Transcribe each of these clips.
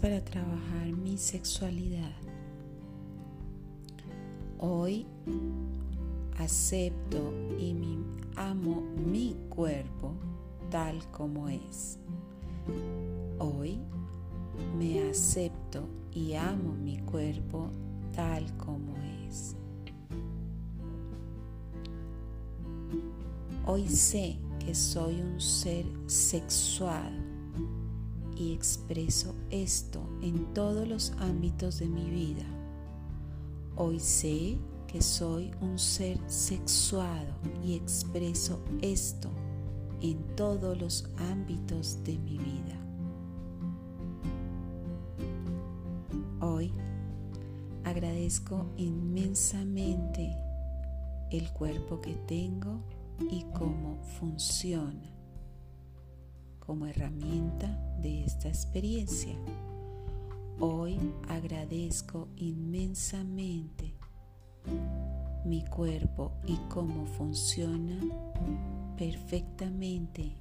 Para trabajar mi sexualidad. Hoy acepto y amo mi cuerpo tal como es. Hoy me acepto y amo mi cuerpo tal como es. Hoy sé que soy un ser sexual y expreso esto en todos los ámbitos de mi vida. Hoy sé que soy un ser sexuado y expreso esto en todos los ámbitos de mi vida. Hoy agradezco inmensamente el cuerpo que tengo y cómo funciona como herramienta de esta experiencia. Hoy agradezco inmensamente mi cuerpo y cómo funciona perfectamente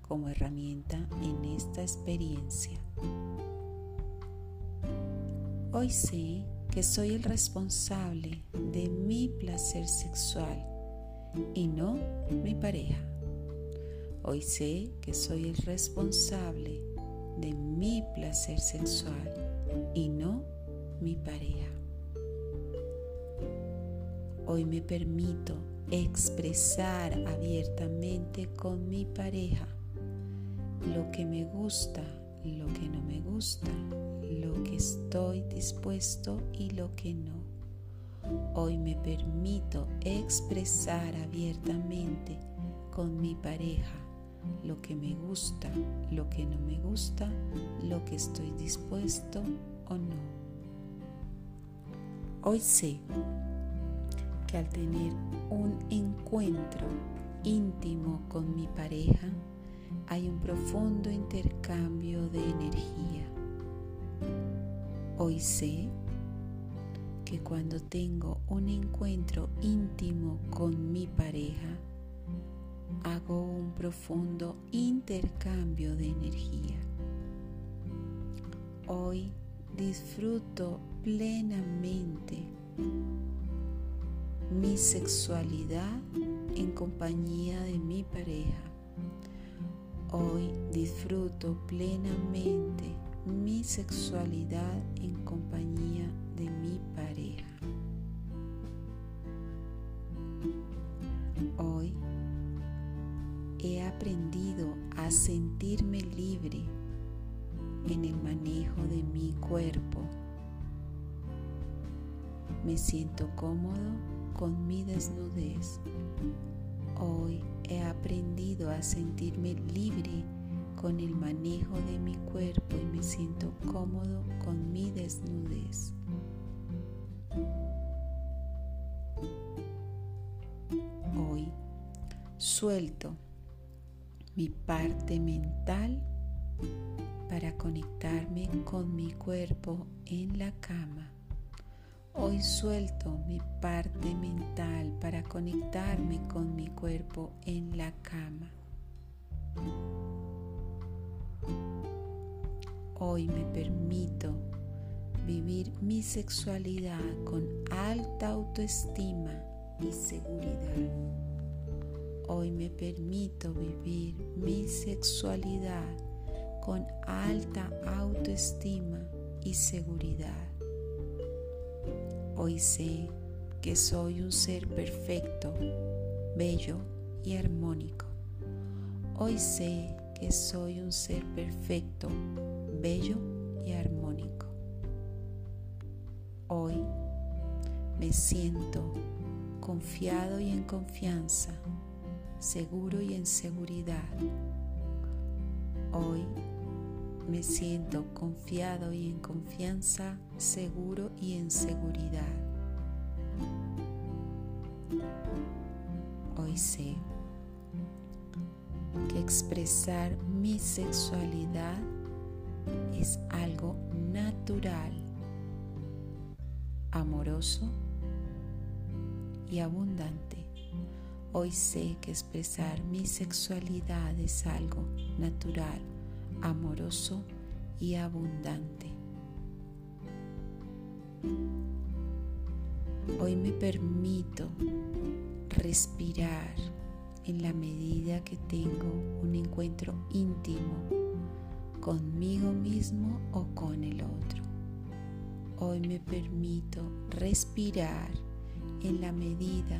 como herramienta en esta experiencia. Hoy sé que soy el responsable de mi placer sexual y no mi pareja. Hoy sé que soy el responsable de mi placer sexual y no mi pareja. Hoy me permito expresar abiertamente con mi pareja lo que me gusta, lo que no me gusta, lo que estoy dispuesto y lo que no. Hoy me permito expresar abiertamente con mi pareja lo que me gusta, lo que no me gusta, lo que estoy dispuesto o no. Hoy sé que al tener un encuentro íntimo con mi pareja, hay un profundo intercambio de energía. Hoy sé que cuando tengo un encuentro íntimo con mi pareja, hago un profundo intercambio de energía. Hoy disfruto plenamente mi sexualidad en compañía de mi pareja. Hoy disfruto plenamente mi sexualidad en compañía de mi pareja. Hoy he aprendido a sentirme libre en el manejo de mi cuerpo. Me siento cómodo con mi desnudez. Hoy he aprendido a sentirme libre con el manejo de mi cuerpo y me siento cómodo con mi desnudez. Hoy suelto mi parte mental para conectarme con mi cuerpo en la cama. Hoy suelto mi parte mental para conectarme con mi cuerpo en la cama. Hoy me permito vivir mi sexualidad con alta autoestima y seguridad. Hoy me permito vivir mi sexualidad con alta autoestima y seguridad. Hoy sé que soy un ser perfecto, bello y armónico. Hoy sé que soy un ser perfecto, bello y armónico. Hoy me siento confiado y en confianza seguro y en seguridad. Hoy me siento confiado y en confianza, seguro y en seguridad. Hoy sé que expresar mi sexualidad es algo natural, amoroso y abundante. Hoy sé que expresar mi sexualidad es algo natural, amoroso y abundante. Hoy me permito respirar en la medida que tengo un encuentro íntimo conmigo mismo o con el otro. Hoy me permito respirar en la medida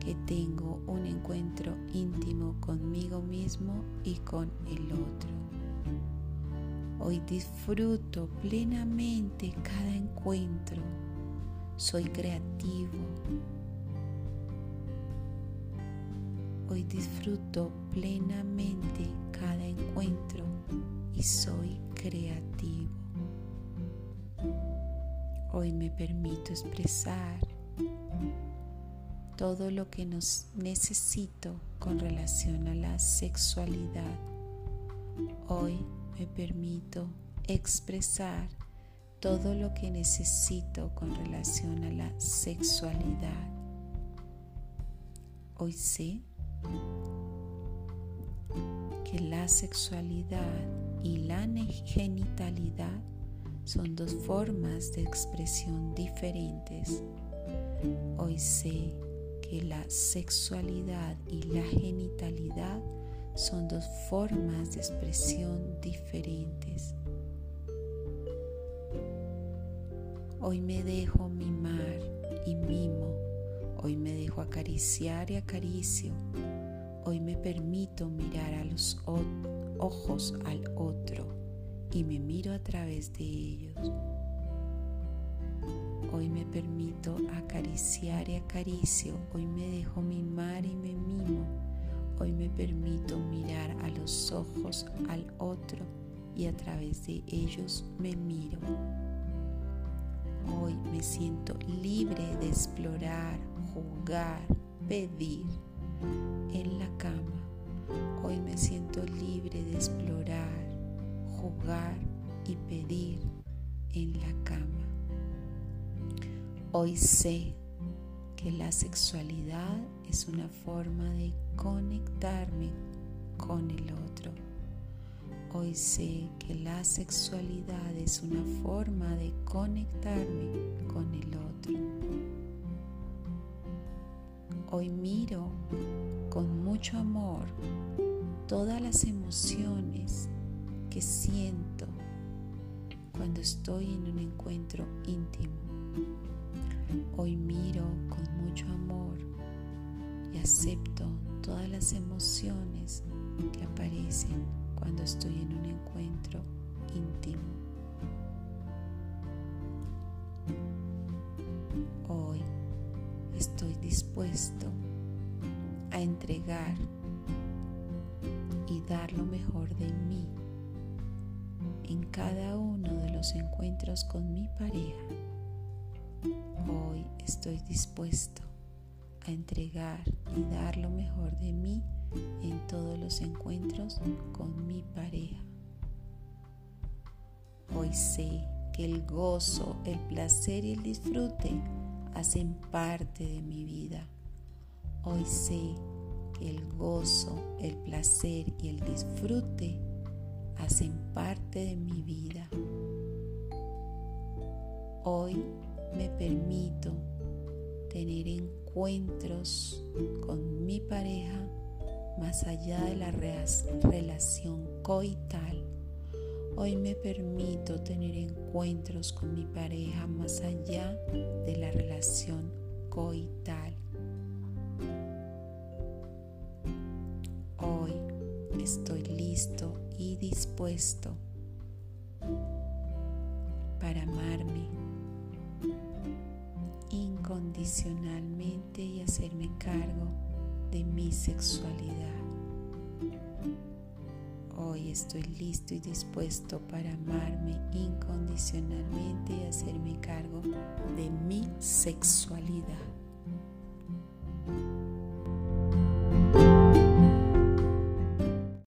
que tengo un encuentro íntimo conmigo mismo y con el otro. Hoy disfruto plenamente cada encuentro. Soy creativo. Hoy disfruto plenamente cada encuentro y soy creativo. Hoy me permito expresar todo lo que nos necesito con relación a la sexualidad. Hoy me permito expresar todo lo que necesito con relación a la sexualidad. Hoy sé que la sexualidad y la genitalidad son dos formas de expresión diferentes. Hoy sé que la sexualidad y la genitalidad son dos formas de expresión diferentes. Hoy me dejo mimar y mimo. Hoy me dejo acariciar y acaricio. Hoy me permito mirar a los ojos al otro y me miro a través de ellos. Hoy me permito acariciar y acaricio. Hoy me dejo mimar y me mimo. Hoy me permito mirar a los ojos al otro y a través de ellos me miro. Hoy me siento libre de explorar, jugar, pedir en la cama. Hoy me siento libre de explorar, jugar y pedir en la cama. Hoy sé que la sexualidad es una forma de conectarme con el otro. Hoy sé que la sexualidad es una forma de conectarme con el otro. Hoy miro con mucho amor todas las emociones que siento cuando estoy en un encuentro íntimo Hoy miro con mucho amor y acepto todas las emociones que aparecen cuando estoy en un encuentro íntimo. Hoy estoy dispuesto a entregar y dar lo mejor de mí en cada uno de los encuentros con mi pareja Hoy estoy dispuesto a entregar y dar lo mejor de mí en todos los encuentros con mi pareja. Hoy sé que el gozo, el placer y el disfrute hacen parte de mi vida. Hoy sé que el gozo, el placer y el disfrute hacen parte de mi vida. Hoy me permito tener encuentros con mi pareja más allá de la relación coital. Hoy me permito tener encuentros con mi pareja más allá de la relación coital. Hoy estoy listo y dispuesto de mi sexualidad. Hoy estoy listo y dispuesto para amarme incondicionalmente y hacerme cargo de mi sexualidad.